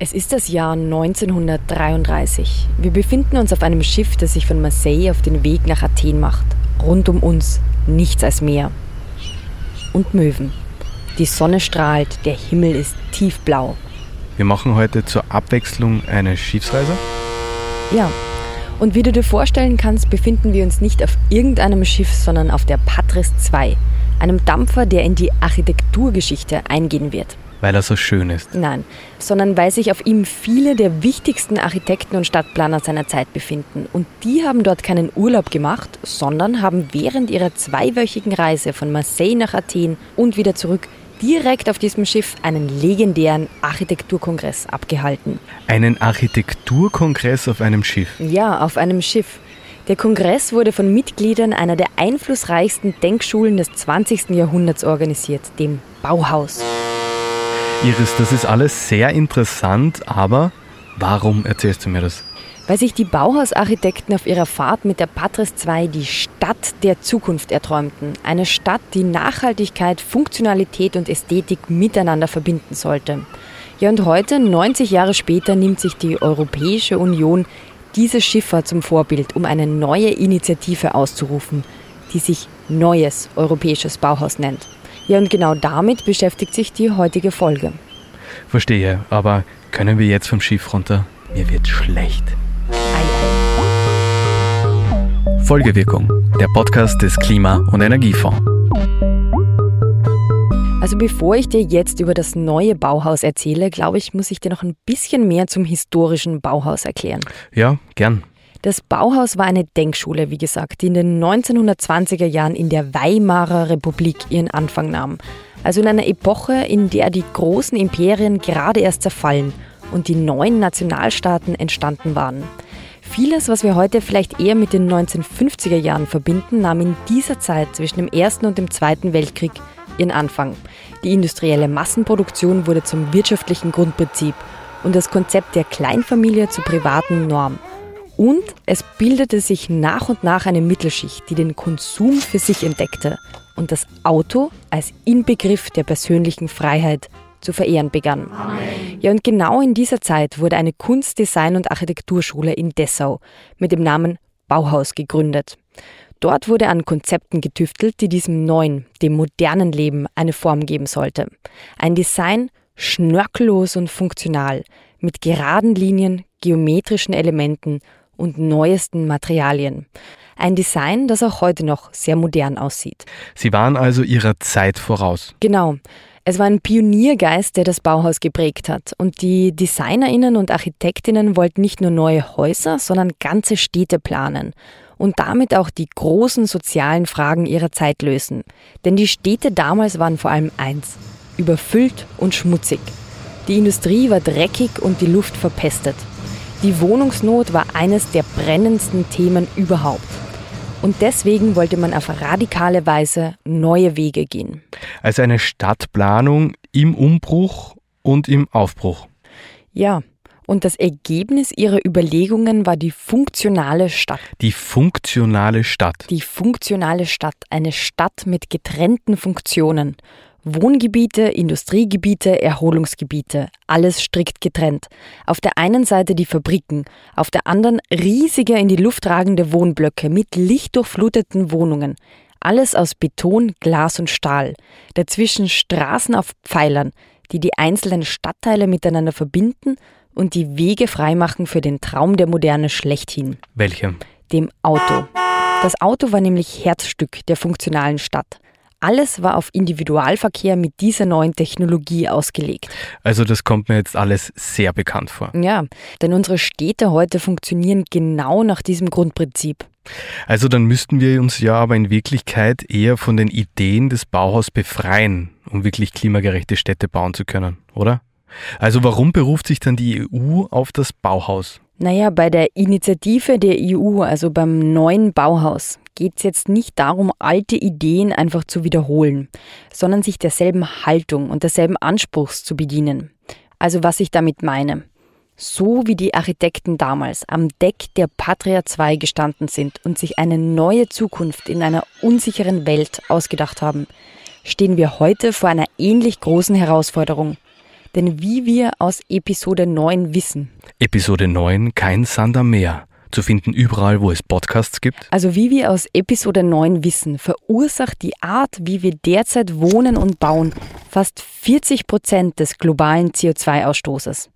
Es ist das Jahr 1933. Wir befinden uns auf einem Schiff, das sich von Marseille auf den Weg nach Athen macht. Rund um uns nichts als Meer. Und Möwen. Die Sonne strahlt, der Himmel ist tiefblau. Wir machen heute zur Abwechslung eine Schiffsreise. Ja, und wie du dir vorstellen kannst, befinden wir uns nicht auf irgendeinem Schiff, sondern auf der Patris II, einem Dampfer, der in die Architekturgeschichte eingehen wird. Weil er so schön ist. Nein, sondern weil sich auf ihm viele der wichtigsten Architekten und Stadtplaner seiner Zeit befinden. Und die haben dort keinen Urlaub gemacht, sondern haben während ihrer zweiwöchigen Reise von Marseille nach Athen und wieder zurück direkt auf diesem Schiff einen legendären Architekturkongress abgehalten. Einen Architekturkongress auf einem Schiff? Ja, auf einem Schiff. Der Kongress wurde von Mitgliedern einer der einflussreichsten Denkschulen des 20. Jahrhunderts organisiert, dem Bauhaus. Iris, das ist alles sehr interessant, aber warum erzählst du mir das? Weil sich die Bauhausarchitekten auf ihrer Fahrt mit der Patris II die Stadt der Zukunft erträumten. Eine Stadt, die Nachhaltigkeit, Funktionalität und Ästhetik miteinander verbinden sollte. Ja, und heute, 90 Jahre später, nimmt sich die Europäische Union diese Schifffahrt zum Vorbild, um eine neue Initiative auszurufen, die sich Neues Europäisches Bauhaus nennt. Ja, und genau damit beschäftigt sich die heutige Folge. Verstehe, aber können wir jetzt vom Schiff runter? Mir wird schlecht. Folgewirkung, der Podcast des Klima- und Energiefonds. Also bevor ich dir jetzt über das neue Bauhaus erzähle, glaube ich, muss ich dir noch ein bisschen mehr zum historischen Bauhaus erklären. Ja, gern. Das Bauhaus war eine Denkschule, wie gesagt, die in den 1920er Jahren in der Weimarer Republik ihren Anfang nahm. Also in einer Epoche, in der die großen Imperien gerade erst zerfallen und die neuen Nationalstaaten entstanden waren. Vieles, was wir heute vielleicht eher mit den 1950er Jahren verbinden, nahm in dieser Zeit zwischen dem Ersten und dem Zweiten Weltkrieg ihren Anfang. Die industrielle Massenproduktion wurde zum wirtschaftlichen Grundprinzip und das Konzept der Kleinfamilie zur privaten Norm. Und es bildete sich nach und nach eine Mittelschicht, die den Konsum für sich entdeckte und das Auto als Inbegriff der persönlichen Freiheit zu verehren begann. Amen. Ja, und genau in dieser Zeit wurde eine Kunst-, Design- und Architekturschule in Dessau mit dem Namen Bauhaus gegründet. Dort wurde an Konzepten getüftelt, die diesem neuen, dem modernen Leben eine Form geben sollte. Ein Design schnörkellos und funktional, mit geraden Linien, geometrischen Elementen und neuesten Materialien. Ein Design, das auch heute noch sehr modern aussieht. Sie waren also ihrer Zeit voraus. Genau. Es war ein Pioniergeist, der das Bauhaus geprägt hat. Und die Designerinnen und Architektinnen wollten nicht nur neue Häuser, sondern ganze Städte planen und damit auch die großen sozialen Fragen ihrer Zeit lösen. Denn die Städte damals waren vor allem eins, überfüllt und schmutzig. Die Industrie war dreckig und die Luft verpestet. Die Wohnungsnot war eines der brennendsten Themen überhaupt. Und deswegen wollte man auf radikale Weise neue Wege gehen. Also eine Stadtplanung im Umbruch und im Aufbruch. Ja, und das Ergebnis ihrer Überlegungen war die funktionale Stadt. Die funktionale Stadt. Die funktionale Stadt. Eine Stadt mit getrennten Funktionen. Wohngebiete, Industriegebiete, Erholungsgebiete, alles strikt getrennt. Auf der einen Seite die Fabriken, auf der anderen riesige in die Luft ragende Wohnblöcke mit lichtdurchfluteten Wohnungen. Alles aus Beton, Glas und Stahl. Dazwischen Straßen auf Pfeilern, die die einzelnen Stadtteile miteinander verbinden und die Wege freimachen für den Traum der Moderne schlechthin. Welchem? Dem Auto. Das Auto war nämlich Herzstück der funktionalen Stadt. Alles war auf Individualverkehr mit dieser neuen Technologie ausgelegt. Also das kommt mir jetzt alles sehr bekannt vor. Ja, denn unsere Städte heute funktionieren genau nach diesem Grundprinzip. Also dann müssten wir uns ja aber in Wirklichkeit eher von den Ideen des Bauhaus befreien, um wirklich klimagerechte Städte bauen zu können, oder? Also warum beruft sich dann die EU auf das Bauhaus? Naja, bei der Initiative der EU, also beim neuen Bauhaus, geht es jetzt nicht darum, alte Ideen einfach zu wiederholen, sondern sich derselben Haltung und derselben Anspruchs zu bedienen. Also was ich damit meine. So wie die Architekten damals am Deck der Patria 2 gestanden sind und sich eine neue Zukunft in einer unsicheren Welt ausgedacht haben, stehen wir heute vor einer ähnlich großen Herausforderung – Denn wie wir aus Episode 9 wissen. Episode 9, kein Sander mehr zu finden überall, wo es Podcasts gibt? Also wie wir aus Episode 9 wissen, verursacht die Art, wie wir derzeit wohnen und bauen, fast 40 Prozent des globalen CO2-Ausstoßes.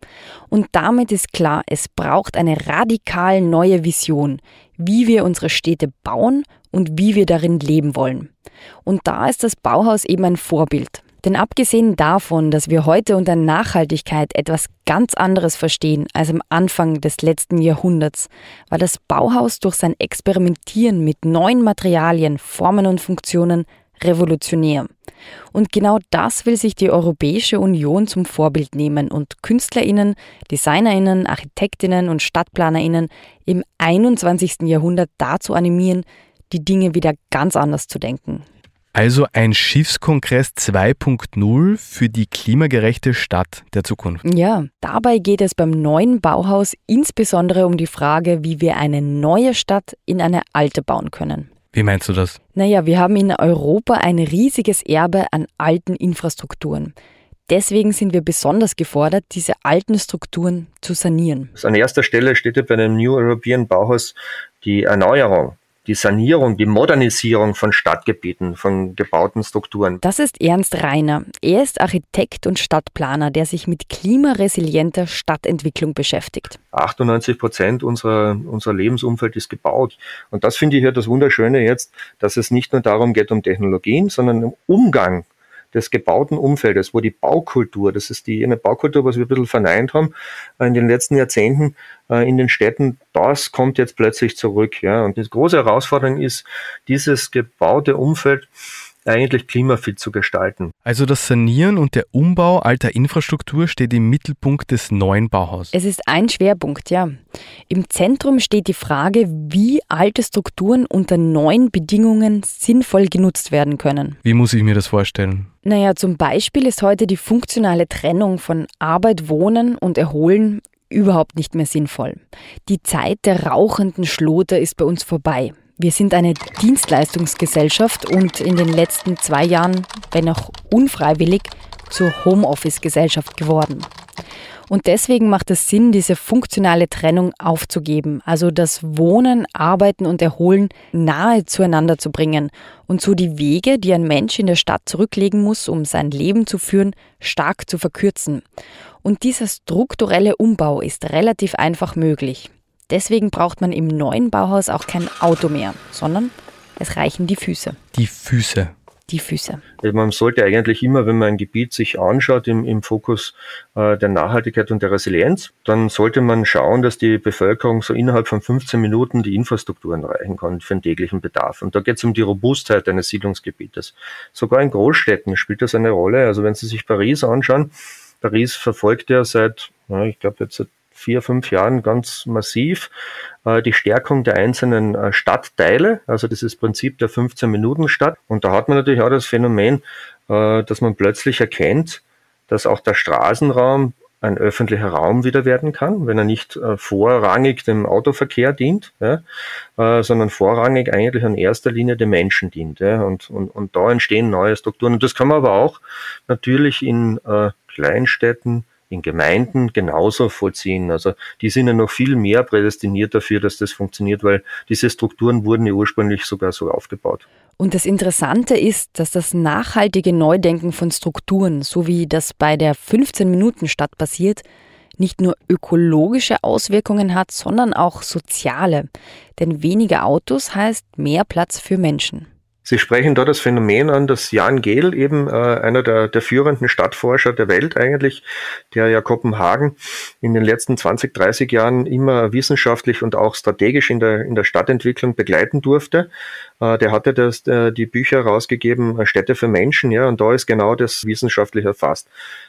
Und damit ist klar, es braucht eine radikal neue Vision, wie wir unsere Städte bauen und wie wir darin leben wollen. Und da ist das Bauhaus eben ein Vorbild. Denn abgesehen davon, dass wir heute unter Nachhaltigkeit etwas ganz anderes verstehen als am Anfang des letzten Jahrhunderts, war das Bauhaus durch sein Experimentieren mit neuen Materialien, Formen und Funktionen revolutionär. Und genau das will sich die Europäische Union zum Vorbild nehmen und Künstlerinnen, Designerinnen, Architektinnen und Stadtplanerinnen im 21. Jahrhundert dazu animieren, die Dinge wieder ganz anders zu denken. Also ein Schiffskongress 2.0 für die klimagerechte Stadt der Zukunft. Ja, dabei geht es beim neuen Bauhaus insbesondere um die Frage, wie wir eine neue Stadt in eine alte bauen können. Wie meinst du das? Naja, wir haben in Europa ein riesiges Erbe an alten Infrastrukturen. Deswegen sind wir besonders gefordert, diese alten Strukturen zu sanieren. An erster Stelle steht ja bei dem New European Bauhaus die Erneuerung die Sanierung, die Modernisierung von Stadtgebieten, von gebauten Strukturen. Das ist Ernst Reiner. Er ist Architekt und Stadtplaner, der sich mit klimaresilienter Stadtentwicklung beschäftigt. 98 Prozent unserer, unserer Lebensumfeld ist gebaut. Und das finde ich ja das Wunderschöne jetzt, dass es nicht nur darum geht, um Technologien, sondern um Umgang des gebauten Umfeldes, wo die Baukultur, das ist die eine Baukultur, was wir ein bisschen verneint haben äh, in den letzten Jahrzehnten äh, in den Städten, das kommt jetzt plötzlich zurück. Ja. Und die große Herausforderung ist, dieses gebaute Umfeld eigentlich klimafit zu gestalten. Also das Sanieren und der Umbau alter Infrastruktur steht im Mittelpunkt des neuen Bauhauses. Es ist ein Schwerpunkt, ja. Im Zentrum steht die Frage, wie alte Strukturen unter neuen Bedingungen sinnvoll genutzt werden können. Wie muss ich mir das vorstellen? Naja, zum Beispiel ist heute die funktionale Trennung von Arbeit, Wohnen und Erholen überhaupt nicht mehr sinnvoll. Die Zeit der rauchenden Schlote ist bei uns vorbei. Wir sind eine Dienstleistungsgesellschaft und in den letzten zwei Jahren, wenn auch unfreiwillig, zur Homeoffice-Gesellschaft geworden. Und deswegen macht es Sinn, diese funktionale Trennung aufzugeben, also das Wohnen, Arbeiten und Erholen nahe zueinander zu bringen und so die Wege, die ein Mensch in der Stadt zurücklegen muss, um sein Leben zu führen, stark zu verkürzen. Und dieser strukturelle Umbau ist relativ einfach möglich. Deswegen braucht man im neuen Bauhaus auch kein Auto mehr, sondern es reichen die Füße. Die Füße. Die Füße. Man sollte eigentlich immer, wenn man ein Gebiet sich anschaut, im, im Fokus äh, der Nachhaltigkeit und der Resilienz, dann sollte man schauen, dass die Bevölkerung so innerhalb von 15 Minuten die Infrastrukturen erreichen kann für den täglichen Bedarf. Und da geht es um die Robustheit eines Siedlungsgebietes. Sogar in Großstädten spielt das eine Rolle. Also wenn Sie sich Paris anschauen, Paris verfolgt ja seit, ich glaube jetzt seit vier, fünf Jahren ganz massiv äh, die Stärkung der einzelnen äh, Stadtteile, also dieses Prinzip der 15-Minuten-Stadt. Und da hat man natürlich auch das Phänomen, äh, dass man plötzlich erkennt, dass auch der Straßenraum ein öffentlicher Raum wieder werden kann, wenn er nicht äh, vorrangig dem Autoverkehr dient, ja, äh, sondern vorrangig eigentlich in erster Linie den Menschen dient. Ja, und, und, und da entstehen neue Strukturen. Und das kann man aber auch natürlich in äh, Kleinstädten in Gemeinden genauso vollziehen. Also die sind ja noch viel mehr prädestiniert dafür, dass das funktioniert, weil diese Strukturen wurden ja ursprünglich sogar so aufgebaut. Und das Interessante ist, dass das nachhaltige Neudenken von Strukturen, so wie das bei der 15-Minuten-Stadt passiert, nicht nur ökologische Auswirkungen hat, sondern auch soziale. Denn weniger Autos heißt mehr Platz für Menschen. Sie sprechen da das Phänomen an, dass Jan Gehl eben äh, einer der, der führenden Stadtforscher der Welt eigentlich, der ja Kopenhagen in den letzten 20, 30 Jahren immer wissenschaftlich und auch strategisch in der, in der Stadtentwicklung begleiten durfte. Äh, der hatte das, äh, die Bücher rausgegeben, äh, Städte für Menschen, ja, und da ist genau das wissenschaftlich erfasst.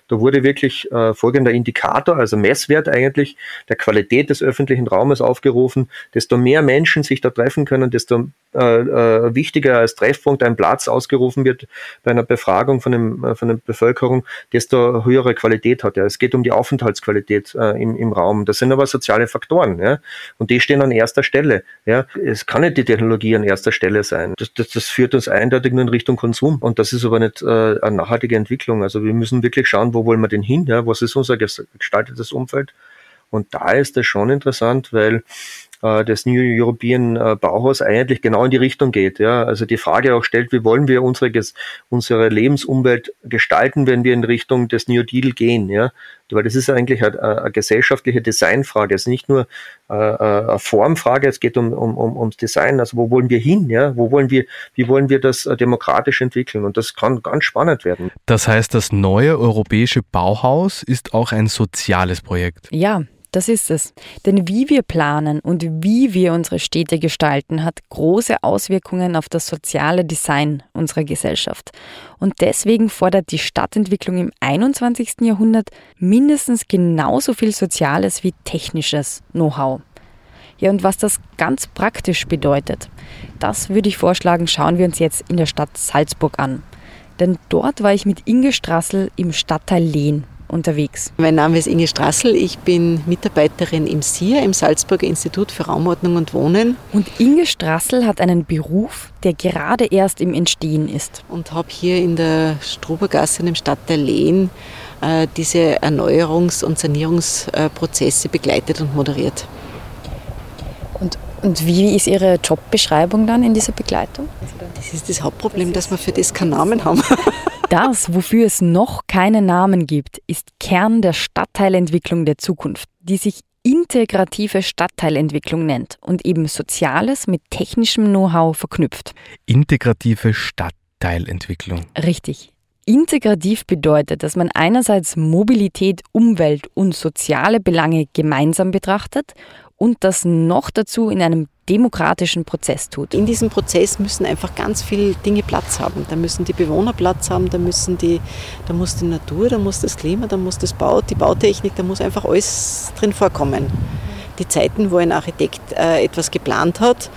Da wurde wirklich folgender Indikator, also Messwert eigentlich der Qualität des öffentlichen Raumes aufgerufen. Desto mehr Menschen sich da treffen können, desto wichtiger als Treffpunkt, ein Platz ausgerufen wird bei einer Befragung von, dem, von der Bevölkerung, desto höhere Qualität hat er. Es geht um die Aufenthaltsqualität im, im Raum. Das sind aber soziale Faktoren, ja. Und die stehen an erster Stelle. Ja. Es kann nicht die Technologie an erster Stelle sein. Das, das, das führt uns eindeutig nur in Richtung Konsum. Und das ist aber nicht äh, eine nachhaltige Entwicklung. Also wir müssen wirklich schauen, wo wollen wir denn hin? Ja? Was ist unser gestaltetes Umfeld? Und da ist es schon interessant, weil äh, das New European äh, Bauhaus eigentlich genau in die Richtung geht. Ja? Also die Frage auch stellt, wie wollen wir unsere, unsere Lebensumwelt gestalten, wenn wir in Richtung des New Deal gehen. Ja? Weil das ist eigentlich eine, eine gesellschaftliche Designfrage. Es ist nicht nur äh, eine Formfrage, es geht um, um, um, ums Design. Also wo wollen wir hin? Ja? Wo wollen wir, wie wollen wir das demokratisch entwickeln? Und das kann ganz spannend werden. Das heißt, das neue europäische Bauhaus ist auch ein soziales Projekt. Ja, das ist es. Denn wie wir planen und wie wir unsere Städte gestalten, hat große Auswirkungen auf das soziale Design unserer Gesellschaft. Und deswegen fordert die Stadtentwicklung im 21. Jahrhundert mindestens genauso viel soziales wie technisches Know-how. Ja, und was das ganz praktisch bedeutet, das würde ich vorschlagen, schauen wir uns jetzt in der Stadt Salzburg an. Denn dort war ich mit Inge Strassel im Stadtteil Lehn unterwegs. Mein Name ist Inge Strassel, ich bin Mitarbeiterin im SIA, im Salzburger Institut für Raumordnung und Wohnen. Und Inge Strassel hat einen Beruf, der gerade erst im Entstehen ist. Und habe hier in der Strubergasse im Stadtteil Lehn äh, diese Erneuerungs- und Sanierungsprozesse begleitet und moderiert. Und, wie ist Ihre Jobbeschreibung dann in dieser Begleitung? Das ist das Hauptproblem, dass wir für das keinen Namen haben. Das, wofür es noch keinen Namen gibt, ist Kern der Stadtteilentwicklung der Zukunft, die sich integrative Stadtteilentwicklung nennt und eben Soziales mit technischem Know-how verknüpft. Integrative Stadtteilentwicklung. Richtig. Integrativ bedeutet, dass man einerseits Mobilität, Umwelt und soziale Belange gemeinsam betrachtet und das noch dazu in einem demokratischen Prozess tut. In diesem Prozess müssen einfach ganz viele Dinge Platz haben. Da müssen die Bewohner Platz haben, da, müssen die, da muss die Natur, da muss das Klima, da muss das Bau, die Bautechnik, da muss einfach alles drin vorkommen. Die Zeiten, wo ein Architekt äh, etwas geplant hat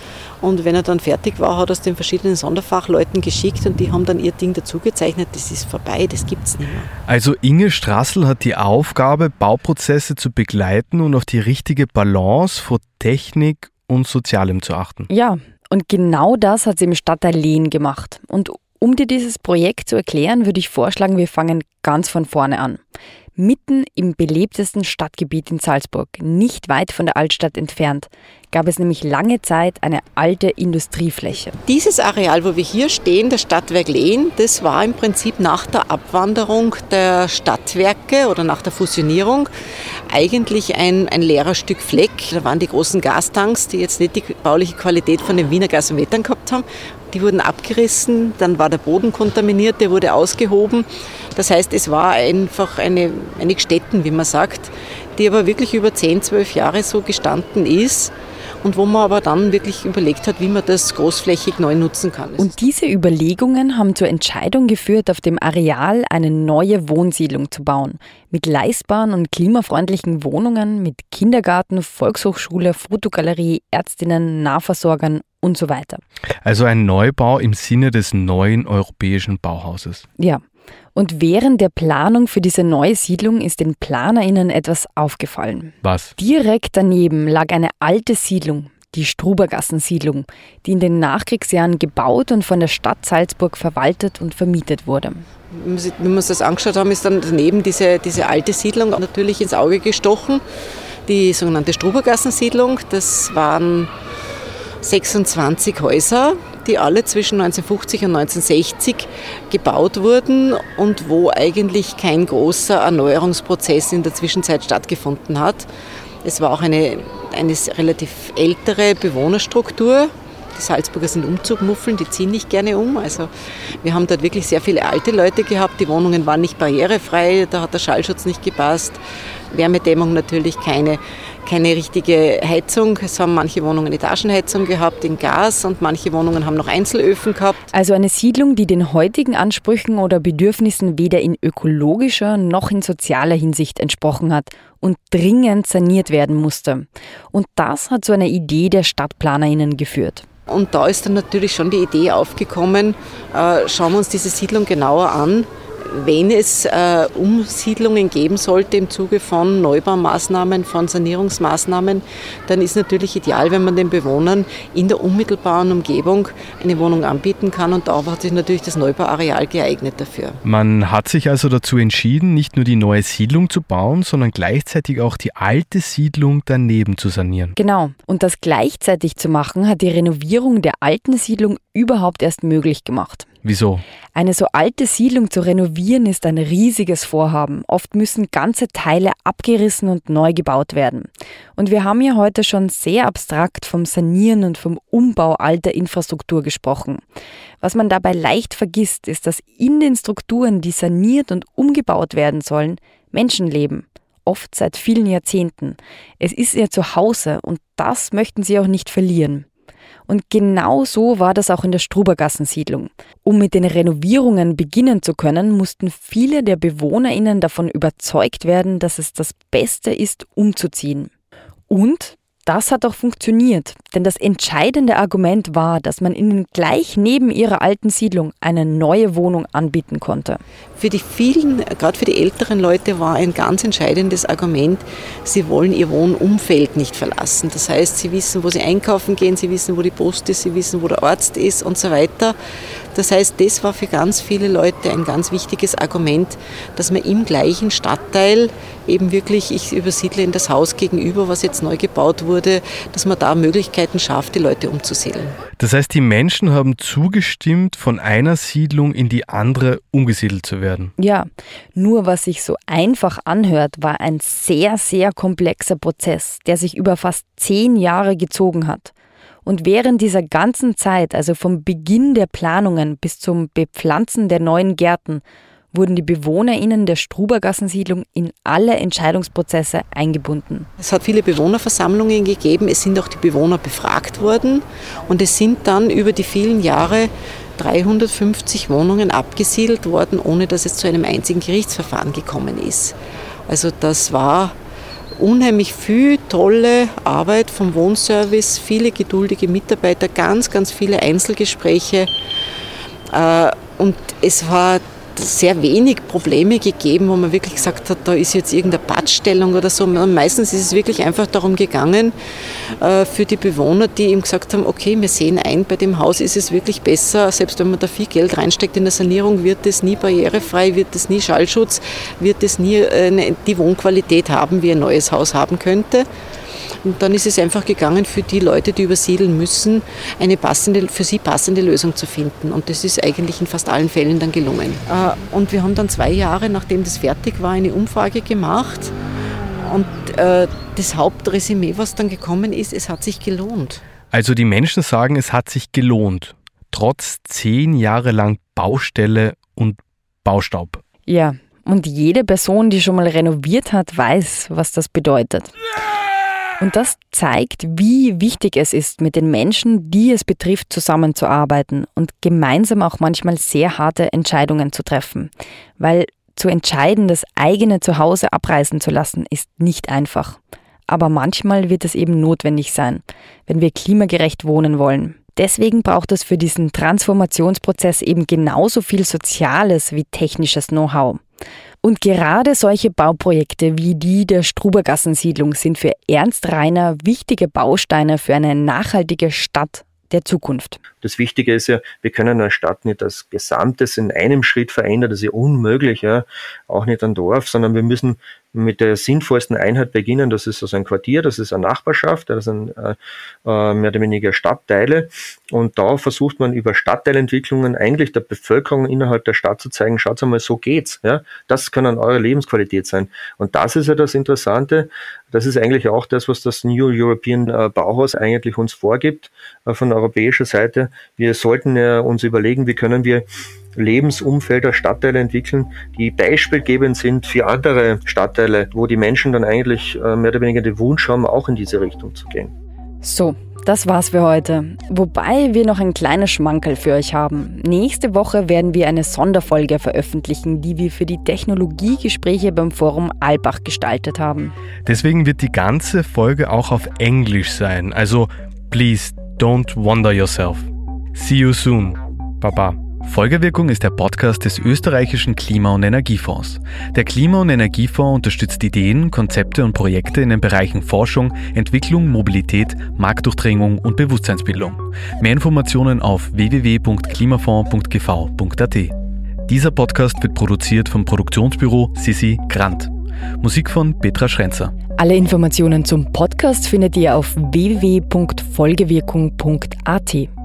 und wenn er dann fertig war, hat er es den verschiedenen Sonderfachleuten geschickt und die haben dann ihr Ding dazugezeichnet. Das ist vorbei, das gibt es nicht mehr. Also Inge Strassel hat die Aufgabe, Bauprozesse zu begleiten und auf die richtige Balance von Technik und Sozialem zu achten. Ja, und genau das hat sie im Stadtteil Lehn gemacht. Und um dir dieses Projekt zu erklären, würde ich vorschlagen, wir fangen ganz von vorne an mitten im belebtesten Stadtgebiet in Salzburg, nicht weit von der Altstadt entfernt, gab es nämlich lange Zeit eine alte Industriefläche. Dieses Areal, wo wir hier stehen, das Stadtwerk Lehn, das war im Prinzip nach der Abwanderung der Stadtwerke oder nach der Fusionierung eigentlich ein, ein leerer Stück Fleck. Da waren die großen Gastanks, die jetzt nicht die bauliche Qualität von den Wiener Gasometern gehabt haben. Die wurden abgerissen, dann war der Boden kontaminiert, der wurde ausgehoben. Das heißt, es war einfach eine, eine Stätten, wie man sagt, die aber wirklich über 10, 12 Jahre so gestanden ist und wo man aber dann wirklich überlegt hat, wie man das großflächig neu nutzen kann. Und diese Überlegungen haben zur Entscheidung geführt, auf dem Areal eine neue Wohnsiedlung zu bauen. Mit leistbaren und klimafreundlichen Wohnungen, mit Kindergarten, Volkshochschule, Fotogalerie, Ärztinnen, Nahversorgern und so weiter. Also ein Neubau im Sinne des neuen europäischen Bauhauses. Ja. Und während der Planung für diese neue Siedlung ist den PlanerInnen etwas aufgefallen. Was? Direkt daneben lag eine alte Siedlung, die Strubergassensiedlung, die in den Nachkriegsjahren gebaut und von der Stadt Salzburg verwaltet und vermietet wurde. Wenn wir uns das angeschaut haben, ist dann daneben diese, diese alte Siedlung natürlich ins Auge gestochen. Die sogenannte Strubergassensiedlung, das waren 26 Häuser, die alle zwischen 1950 und 1960 gebaut wurden und wo eigentlich kein großer Erneuerungsprozess in der Zwischenzeit stattgefunden hat. Es war auch eine, eine relativ ältere Bewohnerstruktur. Die Salzburger sind Umzugmuffeln, die ziehen nicht gerne um. Also wir haben dort wirklich sehr viele alte Leute gehabt. Die Wohnungen waren nicht barrierefrei, da hat der Schallschutz nicht gepasst. Wärmedämmung natürlich keine keine richtige Heizung. Es haben manche Wohnungen Etagenheizung gehabt in Gas und manche Wohnungen haben noch Einzelöfen gehabt. Also eine Siedlung, die den heutigen Ansprüchen oder Bedürfnissen weder in ökologischer noch in sozialer Hinsicht entsprochen hat und dringend saniert werden musste. Und das hat zu einer Idee der Stadtplanerinnen geführt. Und da ist dann natürlich schon die Idee aufgekommen, äh, schauen wir uns diese Siedlung genauer an wenn es äh, Umsiedlungen geben sollte im Zuge von Neubaumaßnahmen, von Sanierungsmaßnahmen, dann ist natürlich ideal, wenn man den Bewohnern in der unmittelbaren Umgebung eine Wohnung anbieten kann. Und da hat sich natürlich das Neubauareal geeignet dafür. Man hat sich also dazu entschieden, nicht nur die neue Siedlung zu bauen, sondern gleichzeitig auch die alte Siedlung daneben zu sanieren. Genau. Und das gleichzeitig zu machen, hat die Renovierung der alten Siedlung überhaupt erst möglich gemacht. Wieso? Eine so alte Siedlung zu renovieren ist ein riesiges Vorhaben. Oft müssen ganze Teile abgerissen und neu gebaut werden. Und wir haben ja heute schon sehr abstrakt vom Sanieren und vom Umbau alter Infrastruktur gesprochen. Was man dabei leicht vergisst, ist, dass in den Strukturen, die saniert und umgebaut werden sollen, Menschen leben. Oft seit vielen Jahrzehnten. Es ist ihr Zuhause und das möchten sie auch nicht verlieren. Und genau so war das auch in der Strubergassensiedlung. Um mit den Renovierungen beginnen zu können, mussten viele der BewohnerInnen davon überzeugt werden, dass es das Beste ist, umzuziehen. Und das hat auch funktioniert, denn das entscheidende Argument war, dass man ihnen gleich neben ihrer alten Siedlung eine neue Wohnung anbieten konnte. Für die vielen, gerade für die älteren Leute war ein ganz entscheidendes Argument, sie wollen ihr Wohnumfeld nicht verlassen. Das heißt, sie wissen, wo sie einkaufen gehen, sie wissen, wo die Post ist, sie wissen, wo der Arzt ist und so weiter. Das heißt, das war für ganz viele Leute ein ganz wichtiges Argument, dass man im gleichen Stadtteil eben wirklich, ich übersiedle in das Haus gegenüber, was jetzt neu gebaut wurde, dass man da Möglichkeiten schafft, die Leute umzusiedeln. Das heißt, die Menschen haben zugestimmt, von einer Siedlung in die andere umgesiedelt zu werden. Ja, nur was sich so einfach anhört, war ein sehr, sehr komplexer Prozess, der sich über fast zehn Jahre gezogen hat. Und während dieser ganzen Zeit, also vom Beginn der Planungen bis zum Bepflanzen der neuen Gärten, wurden die BewohnerInnen der Strubergassensiedlung in alle Entscheidungsprozesse eingebunden. Es hat viele Bewohnerversammlungen gegeben, es sind auch die Bewohner befragt worden und es sind dann über die vielen Jahre 350 Wohnungen abgesiedelt worden, ohne dass es zu einem einzigen Gerichtsverfahren gekommen ist. Also das war unheimlich viel tolle Arbeit vom Wohnservice, viele geduldige Mitarbeiter, ganz, ganz viele Einzelgespräche. Äh, und es war sehr wenig Probleme gegeben, wo man wirklich gesagt hat, da ist jetzt irgendeine Pattstellung oder so. meistens ist es wirklich einfach darum gegangen, äh, für die Bewohner, die ihm gesagt haben, okay, wir sehen ein, bei dem Haus ist es wirklich besser, selbst wenn man da viel Geld reinsteckt in der Sanierung, wird es nie barrierefrei, wird es nie Schallschutz, wird es nie äh, die Wohnqualität haben, wie ein neues Haus haben könnte. Und dann ist es einfach gegangen, für die Leute, die übersiedeln müssen, eine passende, für sie passende Lösung zu finden. Und das ist eigentlich in fast allen Fällen dann gelungen. Äh, und wir haben dann zwei Jahre, nachdem das fertig war, eine Umfrage gemacht. Und äh, das Hauptresümee, was dann gekommen ist, es hat sich gelohnt. Also die Menschen sagen, es hat sich gelohnt. Trotz zehn Jahre lang Baustelle und Baustaub. Ja, und jede Person, die schon mal renoviert hat, weiß, was das bedeutet. Und das zeigt, wie wichtig es ist, mit den Menschen, die es betrifft, zusammenzuarbeiten und gemeinsam auch manchmal sehr harte Entscheidungen zu treffen. Weil zu entscheiden, das eigene Zuhause abreißen zu lassen, ist nicht einfach. Aber manchmal wird es eben notwendig sein, wenn wir klimagerecht wohnen wollen. Deswegen braucht es für diesen Transformationsprozess eben genauso viel soziales wie technisches Know-how. Und gerade solche Bauprojekte wie die der Strubergassensiedlung sind für Ernst Reiner wichtige Bausteine für eine nachhaltige Stadt der Zukunft. Das Wichtige ist ja, wir können eine Stadt nicht als Gesamtes in einem Schritt verändern, das ist ja unmöglich, ja. auch nicht ein Dorf, sondern wir müssen mit der sinnvollsten Einheit beginnen. Das ist also ein Quartier, das ist eine Nachbarschaft, das sind äh, äh, mehr oder weniger Stadtteile. Und da versucht man über Stadtteilentwicklungen eigentlich der Bevölkerung innerhalb der Stadt zu zeigen, schaut mal, so geht's. Ja? Das kann dann eure Lebensqualität sein. Und das ist ja das Interessante. Das ist eigentlich auch das, was das New European äh, Bauhaus eigentlich uns vorgibt äh, von europäischer Seite. Wir sollten uns überlegen, wie können wir Lebensumfelder, Stadtteile entwickeln, die beispielgebend sind für andere Stadtteile, wo die Menschen dann eigentlich äh, mehr oder weniger den Wunsch haben, auch in diese Richtung zu gehen. So, das war's für heute. Wobei wir noch ein kleines Schmankerl für euch haben. Nächste Woche werden wir eine Sonderfolge veröffentlichen, die wir für die Technologiegespräche beim Forum Albach gestaltet haben. Deswegen wird die ganze Folge auch auf Englisch sein. Also, please Don't wonder yourself. See you soon. Baba. Folgewirkung ist der Podcast des österreichischen Klima- und Energiefonds. Der Klima- und Energiefonds unterstützt Ideen, Konzepte und Projekte in den Bereichen Forschung, Entwicklung, Mobilität, Marktdurchdringung und Bewusstseinsbildung. Mehr Informationen auf www.klimafonds.gv.at. Dieser Podcast wird produziert vom Produktionsbüro Sissi Grant. Musik von Petra Schrenzer. Alle Informationen zum Podcast findet ihr auf www.folgewirkung.at.